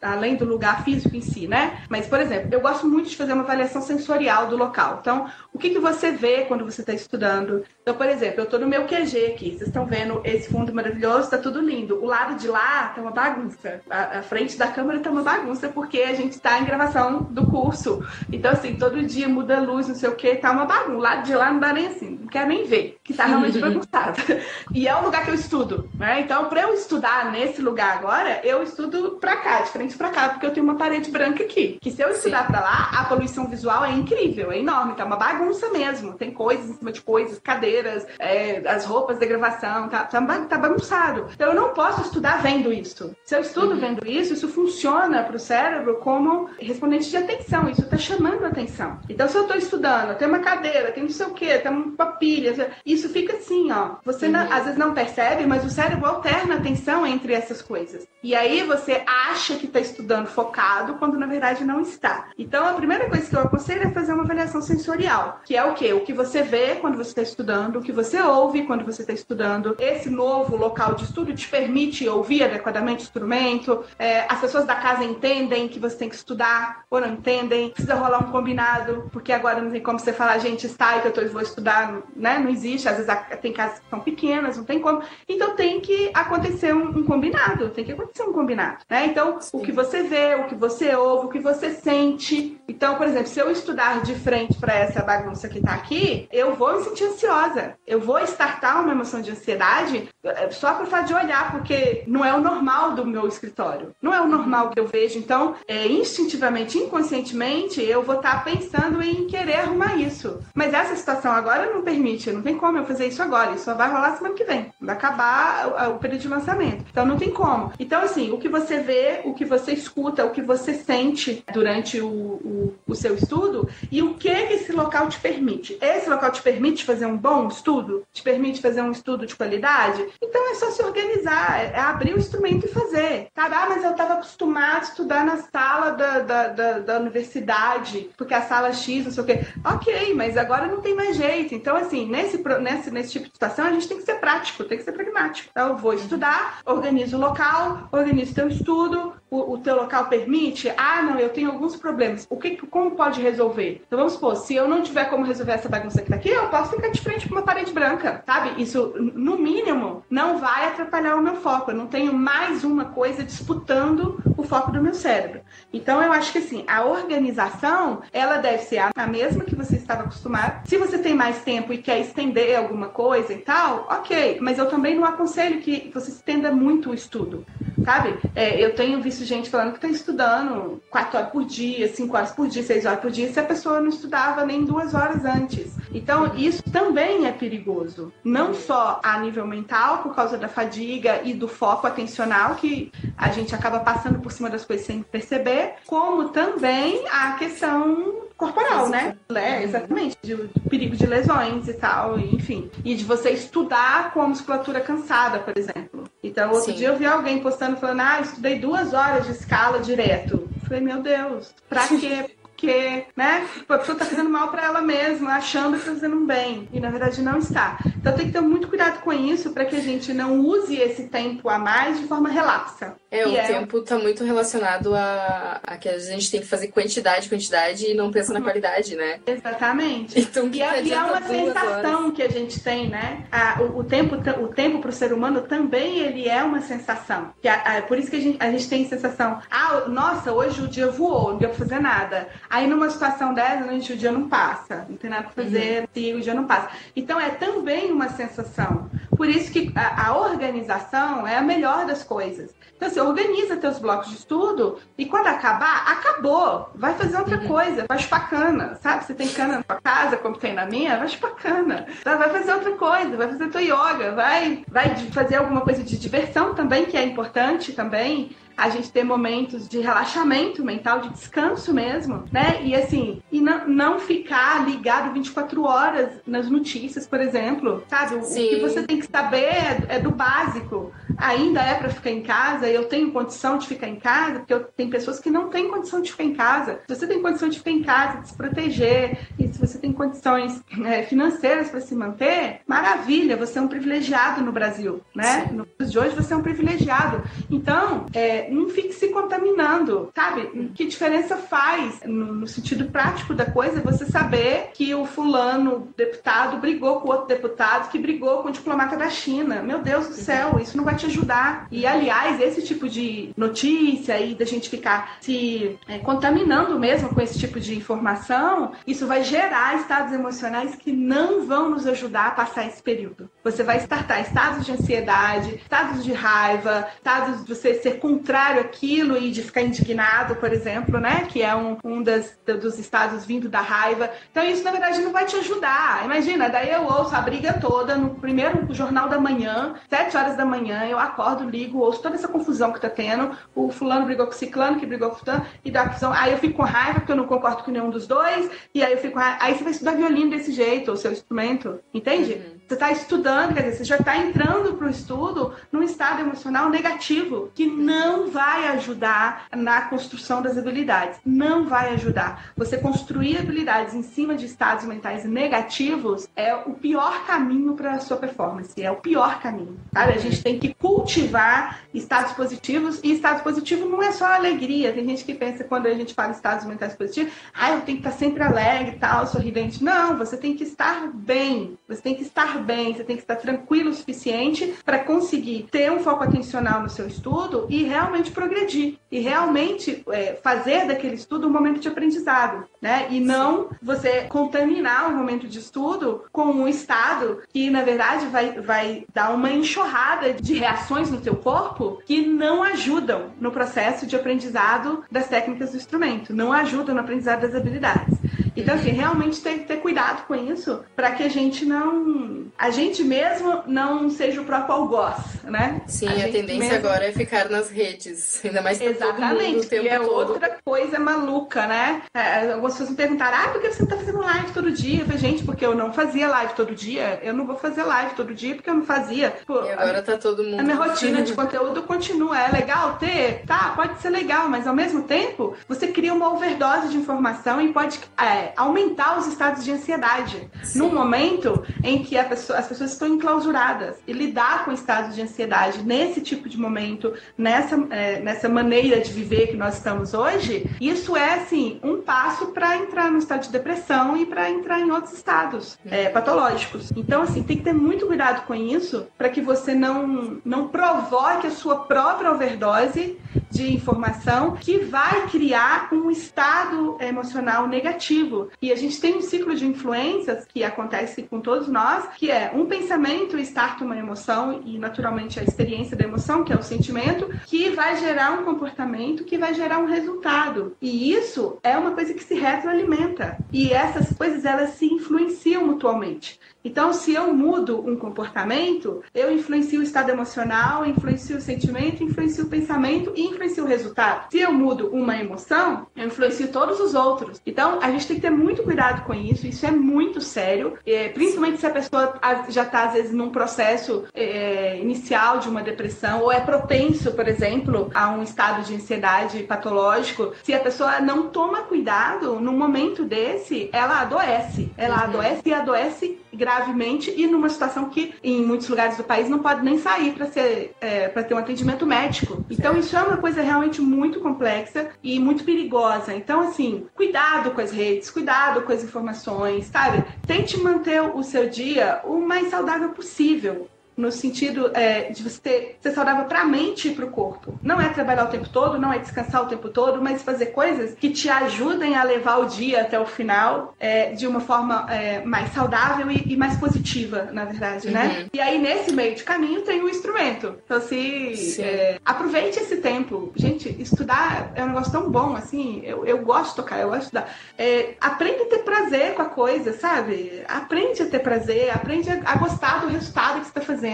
além do lugar físico em si, né? Mas, por exemplo, eu gosto muito de fazer uma avaliação sensorial do local. Então, o que, que você vê quando você está estudando? Então, por exemplo, eu estou no meu QG aqui, vocês estão vendo esse fundo maravilhoso, está tudo lindo. O lado de lá tá uma bagunça. A, a frente da câmera tá uma bagunça porque a gente está em gravação do curso. Então, assim, todo dia muda a luz, não sei o que, tá uma bagunça. O lado de lá não dá nem assim, não quero nem ver, que tá realmente bagunçado. E é o lugar que eu estudo, né? Então, para eu estudar nesse lugar agora, eu estudo para cá cá, de frente para cá, porque eu tenho uma parede branca aqui. Que se eu estudar para lá, a poluição visual é incrível, é enorme, tá uma bagunça mesmo. Tem coisas em cima de coisas, cadeiras, é, as roupas de gravação, tá, tá, tá, bagunçado. Então eu não posso estudar vendo isso. Se eu estudo uhum. vendo isso, isso funciona para o cérebro como respondente de atenção, isso tá chamando atenção. Então se eu tô estudando, tem uma cadeira, tem não sei o que, tem uma pilha, isso fica assim, ó. Você uhum. não, às vezes não percebe, mas o cérebro alterna a atenção entre essas coisas. E aí você acha acha que está estudando focado, quando na verdade não está. Então, a primeira coisa que eu aconselho é fazer uma avaliação sensorial, que é o quê? O que você vê quando você está estudando, o que você ouve quando você está estudando. Esse novo local de estudo te permite ouvir adequadamente o instrumento. É, as pessoas da casa entendem que você tem que estudar ou não entendem. Precisa rolar um combinado, porque agora não tem como você falar, gente, está e que eu tô, vou estudar, né? Não existe. Às vezes tem casas que são pequenas, não tem como. Então tem que acontecer um, um combinado, tem que acontecer um combinado, né? Então Sim. o que você vê, o que você ouve, o que você sente. Então, por exemplo, se eu estudar de frente para essa bagunça que está aqui, eu vou me sentir ansiosa. Eu vou startar uma emoção de ansiedade só por fato de olhar, porque não é o normal do meu escritório. Não é o normal que eu vejo. Então, é, instintivamente, inconscientemente, eu vou estar tá pensando em querer arrumar isso. Mas essa situação agora não permite, não tem como eu fazer isso agora. Isso só vai rolar semana que vem. Vai acabar o, o período de lançamento. Então, não tem como. Então, assim, o que você vê o que você escuta, o que você sente durante o, o, o seu estudo e o que esse local te permite. Esse local te permite fazer um bom estudo? Te permite fazer um estudo de qualidade? Então é só se organizar, é abrir o instrumento e fazer. Sabe? Ah, mas eu estava acostumado a estudar na sala da, da, da, da, universidade, porque a sala X, não sei o quê. Ok, mas agora não tem mais jeito. Então, assim, nesse, nesse, nesse tipo de situação, a gente tem que ser prático, tem que ser pragmático. Então, eu vou estudar, organizo o local, organizo o teu estudo, o, o teu local permite? Ah, não, eu tenho alguns problemas. O que, como pode resolver? Então vamos supor, se eu não tiver como resolver essa bagunça que tá aqui, eu posso ficar de frente com uma parede branca, sabe? Isso, no mínimo, não vai atrapalhar o meu foco. Eu não tenho mais uma coisa disputando o foco do meu cérebro. Então eu acho que assim, a organização, ela deve ser a mesma que você estava acostumado. Se você tem mais tempo e quer estender alguma coisa e tal, ok. Mas eu também não aconselho que você estenda muito o estudo, sabe? É, eu tenho visto gente falando que está estudando quatro horas por dia, cinco horas por dia, seis horas por dia, se a pessoa não estudava nem duas horas antes. Então, isso também é perigoso. Não só a nível mental, por causa da fadiga e do foco atencional, que a gente acaba passando por cima das coisas sem perceber, como também a questão corporal, né? É, exatamente, de, perigo de lesões e tal, enfim. E de você estudar com a musculatura cansada, por exemplo. Então, outro Sim. dia eu vi alguém postando falando, ah, estudei duas horas de escala direto. Eu falei, meu Deus, pra quê? porque, né, a pessoa está fazendo mal para ela mesma, achando que está fazendo um bem, e na verdade não está. Então tem que ter muito cuidado com isso para que a gente não use esse tempo a mais de forma relapsa. É, o é... tempo está muito relacionado a, a que a gente tem que fazer quantidade, quantidade e não pensa na uhum. qualidade, né? Exatamente. Então, e, é, e é uma sensação horas? que a gente tem, né? A, o, o, tempo o tempo para o ser humano também ele é uma sensação. Que a, a, por isso que a gente, a gente tem sensação, ah, nossa, hoje o dia voou, não deu para fazer nada. Aí numa situação dessa, a gente, o dia não passa, não tem nada pra fazer, uhum. e o dia não passa. Então é também uma sensação. Por isso que a, a organização é a melhor das coisas. Então, você organiza teus blocos de estudo e quando acabar, acabou. Vai fazer outra uhum. coisa, vai chupacana, sabe? Você tem cana na sua casa, como tem na minha, vai chupacana. Tá? Vai fazer outra coisa, vai fazer tua yoga, vai, vai fazer alguma coisa de diversão também, que é importante também a gente ter momentos de relaxamento mental, de descanso mesmo, né? E assim, e não, não ficar ligado 24 horas nas notícias, por exemplo, sabe? Sim. O que você tem que saber é, é do básico. Ainda é para ficar em casa, eu tenho condição de ficar em casa, porque eu, tem pessoas que não têm condição de ficar em casa. Se você tem condição de ficar em casa, de se proteger, e se você tem condições é, financeiras para se manter, maravilha, você é um privilegiado no Brasil, né? Sim. No de hoje você é um privilegiado. Então, é, não fique se contaminando, sabe? Que diferença faz no, no, sentido prático da coisa você saber que o fulano deputado brigou com outro deputado que brigou com o diplomata da China. Meu Deus do céu, isso não vai te ajudar. E aliás, esse tipo de notícia aí da gente ficar se é, contaminando mesmo com esse tipo de informação, isso vai gerar estados emocionais que não vão nos ajudar a passar esse período. Você vai startar estados de ansiedade, estados de raiva, estados de você ser contrário àquilo e de ficar indignado, por exemplo, né? Que é um, um das, dos estados vindo da raiva. Então, isso, na verdade, não vai te ajudar. Imagina, daí eu ouço a briga toda no primeiro jornal da manhã, sete horas da manhã, eu acordo, ligo, ouço toda essa confusão que tá tendo. O fulano brigou com o ciclano, que brigou com o fulano, e dá confusão. Aí eu fico com raiva, porque eu não concordo com nenhum dos dois, e aí eu fico Aí você vai estudar violino desse jeito, o seu instrumento, entende? Uhum. Você está estudando, quer dizer, você já está entrando para o estudo num estado emocional negativo, que não vai ajudar na construção das habilidades. Não vai ajudar. Você construir habilidades em cima de estados mentais negativos é o pior caminho para a sua performance. É o pior caminho. Sabe? A gente tem que cultivar estados positivos, e estados positivos não é só alegria. Tem gente que pensa quando a gente fala estados mentais positivos, ah, eu tenho que estar sempre alegre, tal, sorridente. Não, você tem que estar bem. Você tem que estar bem, você tem que estar tranquilo o suficiente para conseguir ter um foco atencional no seu estudo e realmente progredir. E realmente é, fazer daquele estudo um momento de aprendizado, né? E não você contaminar o momento de estudo com um estado que, na verdade, vai, vai dar uma enxurrada de reações no seu corpo que não ajudam no processo de aprendizado das técnicas do instrumento, não ajudam no aprendizado das habilidades. Então, assim, realmente tem que ter cuidado com isso para que a gente não. A gente mesmo não seja o próprio algoz, né? Sim, a, a tendência mesmo... agora é ficar nas redes. Ainda mais Exatamente, todo mundo o tempo e é todo. outra coisa maluca, né? É, algumas pessoas me perguntaram: ah, por que você não tá fazendo live todo dia? Eu falei, gente, porque eu não fazia live todo dia. Eu não vou fazer live todo dia porque eu não fazia. Pô, e agora a, tá todo mundo. A minha rotina de conteúdo continua. É legal ter? Tá, pode ser legal, mas ao mesmo tempo você cria uma overdose de informação e pode. É, aumentar os estados de ansiedade. Sim. Num momento em que pessoa, as pessoas estão enclausuradas. E lidar com estados de ansiedade nesse tipo de momento, nessa, é, nessa maneira de viver que nós estamos hoje, isso é, assim, um passo para entrar no estado de depressão e para entrar em outros estados é, patológicos. Então, assim, tem que ter muito cuidado com isso para que você não, não provoque a sua própria overdose de informação que vai criar um estado emocional negativo. E a gente tem um ciclo de influências que acontece com todos nós, que é um pensamento starta uma emoção e naturalmente a experiência da emoção, que é o sentimento, que vai gerar um comportamento que vai gerar um resultado. E isso é uma coisa que se retroalimenta. E essas coisas elas se influenciam mutuamente. Então, se eu mudo um comportamento, eu influencio o estado emocional, influencio o sentimento, influencio o pensamento e influencio o resultado. Se eu mudo uma emoção, eu influencio todos os outros. Então, a gente tem que ter muito cuidado com isso, isso é muito sério, é, principalmente se a pessoa já está, às vezes, num processo é, inicial de uma depressão, ou é propenso, por exemplo, a um estado de ansiedade patológico. Se a pessoa não toma cuidado, num momento desse, ela adoece. Ela uhum. adoece e adoece gravemente e numa situação que em muitos lugares do país não pode nem sair para ser é, para ter um atendimento médico. Então isso é uma coisa realmente muito complexa e muito perigosa. Então assim, cuidado com as redes, cuidado com as informações, sabe? Tente manter o seu dia o mais saudável possível no sentido é, de você ter, ser saudável para a mente e para o corpo. Não é trabalhar o tempo todo, não é descansar o tempo todo, mas fazer coisas que te ajudem a levar o dia até o final é, de uma forma é, mais saudável e, e, mais positiva, na verdade, né? uhum. né? E aí, nesse meio de caminho, tem o um instrumento. Então, se é, aproveite esse tempo. Gente, estudar é um negócio tão bom, assim. Eu, eu gosto de tocar, eu gosto de estudar. É, aprende a ter prazer com a coisa, sabe? Aprende a ter prazer, aprende a, a gostar do resultado que você está fazendo.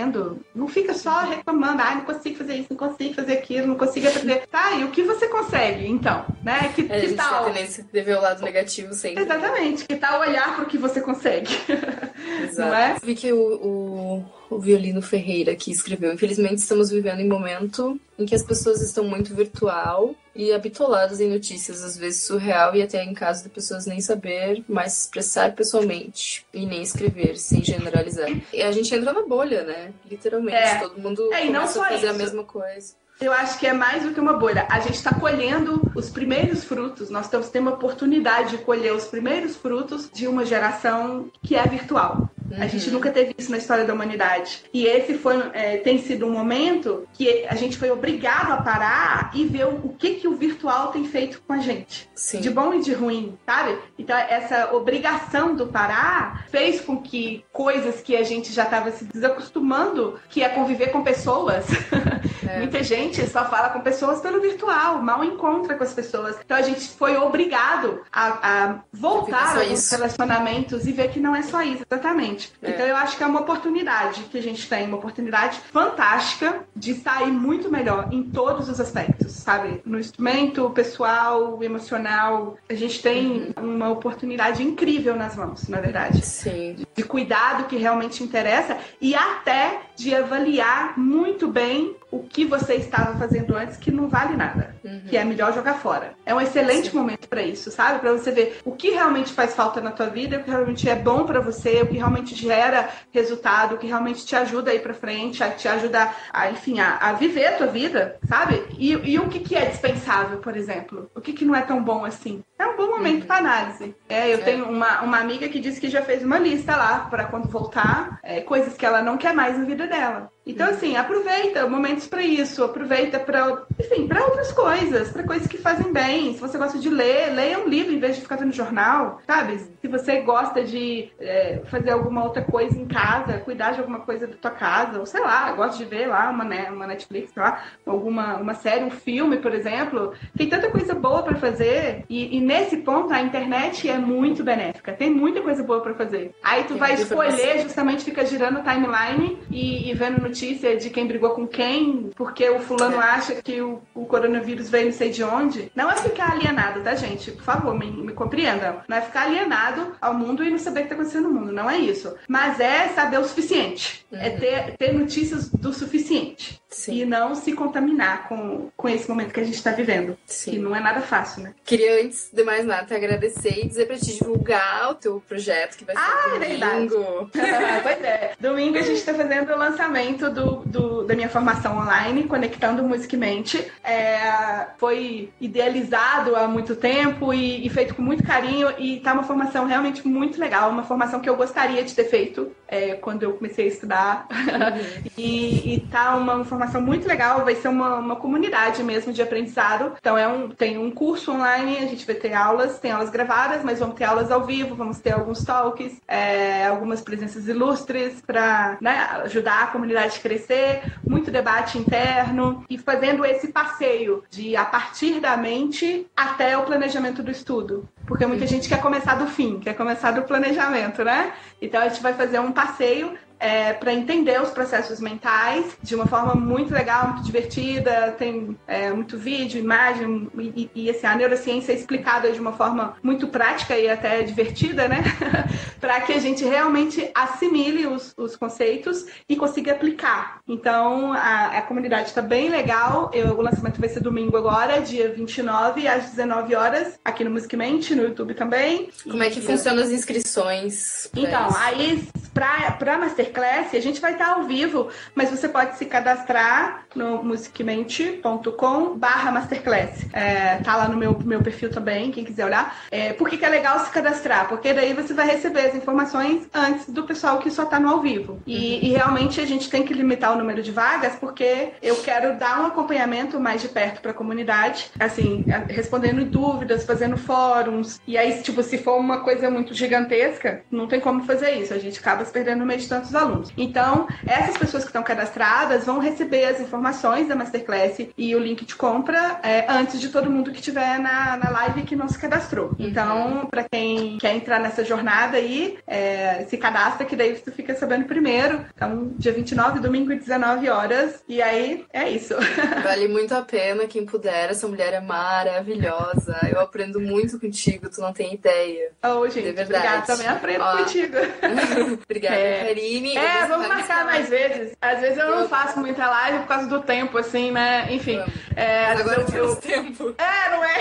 Não fica só reclamando, ah, não consigo fazer isso, não consigo fazer aquilo, não consigo aprender. Tá, e o que você consegue, então? Né? Que, é, que a tal... tendência de ver o lado negativo sempre. Exatamente, que tal olhar para o que você consegue. Exato. Não é? Vi que o, o, o Violino Ferreira aqui escreveu. Infelizmente, estamos vivendo em um momento em que as pessoas estão muito virtual e habitoladas em notícias, às vezes surreal, e até em caso de pessoas nem saber mais expressar pessoalmente e nem escrever, sem generalizar. E a gente entra na bolha, né? Literalmente. É. Todo mundo é, começa a fazer isso. a mesma coisa. Eu acho que é mais do que uma bolha. A gente está colhendo os primeiros frutos. Nós estamos tendo uma oportunidade de colher os primeiros frutos de uma geração que é virtual. Uhum. A gente nunca teve isso na história da humanidade. E esse foi, é, tem sido um momento que a gente foi obrigado a parar e ver o, o que, que o virtual tem feito com a gente. Sim. De bom e de ruim, sabe? Então, essa obrigação do parar fez com que coisas que a gente já estava se desacostumando, que é conviver com pessoas. É. Muita gente só fala com pessoas pelo virtual, mal encontra com as pessoas. Então a gente foi obrigado a, a voltar aos relacionamentos e ver que não é só isso, exatamente. É. Então eu acho que é uma oportunidade que a gente tem, uma oportunidade fantástica de sair muito melhor em todos os aspectos, sabe? No instrumento pessoal, emocional, a gente tem uhum. uma oportunidade incrível nas mãos, na verdade. Sim. De cuidar do que realmente interessa e até de avaliar muito bem o que você estava fazendo antes que não vale nada, uhum. que é melhor jogar fora. É um excelente Sim. momento para isso, sabe? Para você ver o que realmente faz falta na tua vida, o que realmente é bom para você, o que realmente gera resultado, o que realmente te ajuda a ir para frente, a te ajuda a, enfim, a, a, viver a tua vida, sabe? E, e o que, que é dispensável, por exemplo? O que, que não é tão bom assim? É um bom momento para análise. É, eu é. tenho uma, uma amiga que disse que já fez uma lista lá para quando voltar, é, coisas que ela não quer mais na vida dela. Então, assim, aproveita momentos para isso, aproveita para, enfim, para outras coisas, para coisas que fazem bem. Se você gosta de ler, leia um livro em vez de ficar vendo jornal, sabe? Se você gosta de é, fazer alguma outra coisa em casa, cuidar de alguma coisa da tua casa, ou sei lá, gosta de ver lá uma, né, uma Netflix, sei lá, alguma uma série, um filme, por exemplo, tem tanta coisa boa para fazer e, e, nesse ponto a internet é muito benéfica, tem muita coisa boa para fazer. Aí tu tem vai escolher, justamente fica girando timeline e, e vendo no notícia de quem brigou com quem, porque o fulano é. acha que o, o, coronavírus veio não sei de onde. Não é ficar alienado, tá, gente? Por favor, me, me compreendam. Não é ficar alienado ao mundo e não saber o que tá acontecendo no mundo. Não é isso. Mas é saber o suficiente. É uhum. É ter, ter notícias do suficiente. Sim. E não se contaminar com, com esse momento que a gente está vivendo. Sim. Que não é nada fácil, né? Queria, antes de mais nada, te agradecer e dizer pra te divulgar o teu projeto que vai ser ah, domingo. É pois é. Domingo a gente tá fazendo o lançamento do, do, da minha formação online, Conectando Musicmente. É, foi idealizado há muito tempo e, e, feito com muito carinho e tá uma formação realmente muito legal, uma formação que eu gostaria de ter feito é, quando eu comecei a estudar. Uhum. e, e tá uma formação muito legal, vai ser uma, uma comunidade mesmo de aprendizado. Então é um, tem um curso online, a gente vai ter aulas, tem aulas gravadas, mas vamos ter aulas ao vivo, vamos ter alguns talks, é, algumas presenças ilustres para né, ajudar a comunidade crescer, muito debate interno e fazendo esse passeio de a partir da mente até o planejamento do estudo. Porque muita gente quer começar do fim, quer começar do planejamento, né? Então a gente vai fazer um passeio é, para entender os processos mentais de uma forma muito legal, muito divertida. Tem é, muito vídeo, imagem e, e assim, a neurociência é explicada de uma forma muito prática e até divertida, né? para que a gente realmente assimile os, os, conceitos e consiga aplicar. Então, a, a comunidade está bem legal. Eu, o lançamento vai ser domingo agora, dia 29, às 19 horas, aqui no Musicmente, no YouTube também. Como é que funcionam as inscrições? Então, isso? aí, para Master Masterclass, a gente vai estar ao vivo, mas você pode se cadastrar no musicmente.com barra Masterclass. É, tá lá no meu, meu perfil também, quem quiser olhar. É, por que, que é legal se cadastrar? Porque daí você vai receber as informações antes do pessoal que só tá no ao vivo. E, uhum. e realmente a gente tem que limitar o número de vagas, porque eu quero dar um acompanhamento mais de perto para a comunidade, assim, respondendo dúvidas, fazendo fóruns. E aí, tipo, se for uma coisa muito gigantesca, não tem como fazer isso. A gente acaba se perdendo no meio de tantos alunos. Então, essas pessoas que estão cadastradas vão receber as informações da Masterclass e o link de compra é, antes de todo mundo que estiver na, na live que não se cadastrou. Uhum. Então, para quem quer entrar nessa jornada aí, é, se cadastra que daí você fica sabendo primeiro. Então, dia 29, domingo, 19 horas. E aí, é isso. Vale muito a pena quem puder. Essa mulher é maravilhosa. Eu aprendo muito contigo, tu não tem ideia. Oh, gente, de verdade. Obrigada, também aprendo Ó. contigo. obrigada, é. Karine. É, vamos marcar mais vezes. Às vezes eu não faço muita live por causa do tempo, assim, né? Enfim. É, agora eu, eu... tempo. É, não é?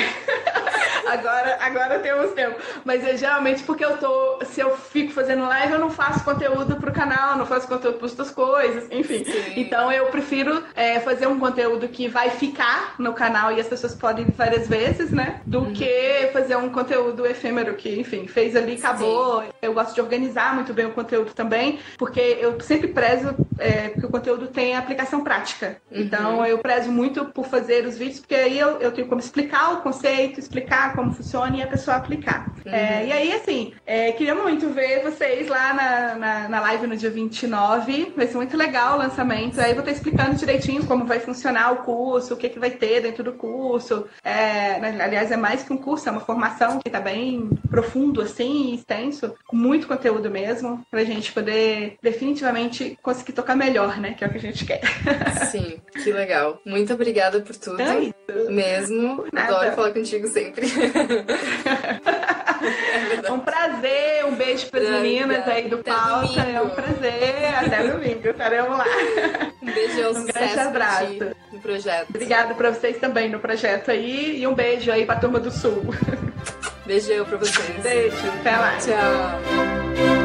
Agora, agora temos tempo. Mas é geralmente porque eu tô. Se eu fico fazendo live, eu não faço conteúdo pro canal, não faço conteúdo para outras coisas, enfim. Sim. Então eu prefiro é, fazer um conteúdo que vai ficar no canal e as pessoas podem várias vezes, né? Do uhum. que fazer um conteúdo efêmero que, enfim, fez ali, acabou. Sim. Eu gosto de organizar muito bem o conteúdo também, porque eu sempre prezo é, que o conteúdo tenha aplicação prática. Uhum. Então eu prezo muito por fazer os vídeos, porque aí eu, eu tenho como explicar o conceito, explicar como funciona e a pessoa aplicar. Uhum. É, e aí, assim, é, queria muito ver vocês lá na, na, na, live no dia 29. Vai ser muito legal o lançamento. Aí vou estar explicando direitinho como vai funcionar o curso, o que, que vai ter dentro do curso. É, aliás, é mais que um curso, é uma formação que está bem profundo, assim, e extenso, com muito conteúdo mesmo, para a gente poder definitivamente conseguir tocar melhor, né? Que é o que a gente quer. Sim, que legal. Muito obrigada por tudo. É isso. Mesmo. Adoro falar contigo sempre. É um prazer, um beijo para as meninas aí do Pauta. É um prazer. Até domingo, estaremos lá. Um beijão, um grande abraço no projeto. Obrigada para vocês também no projeto aí e um beijo aí para a turma do Sul. Beijão para vocês. Beijo, até lá. Tchau.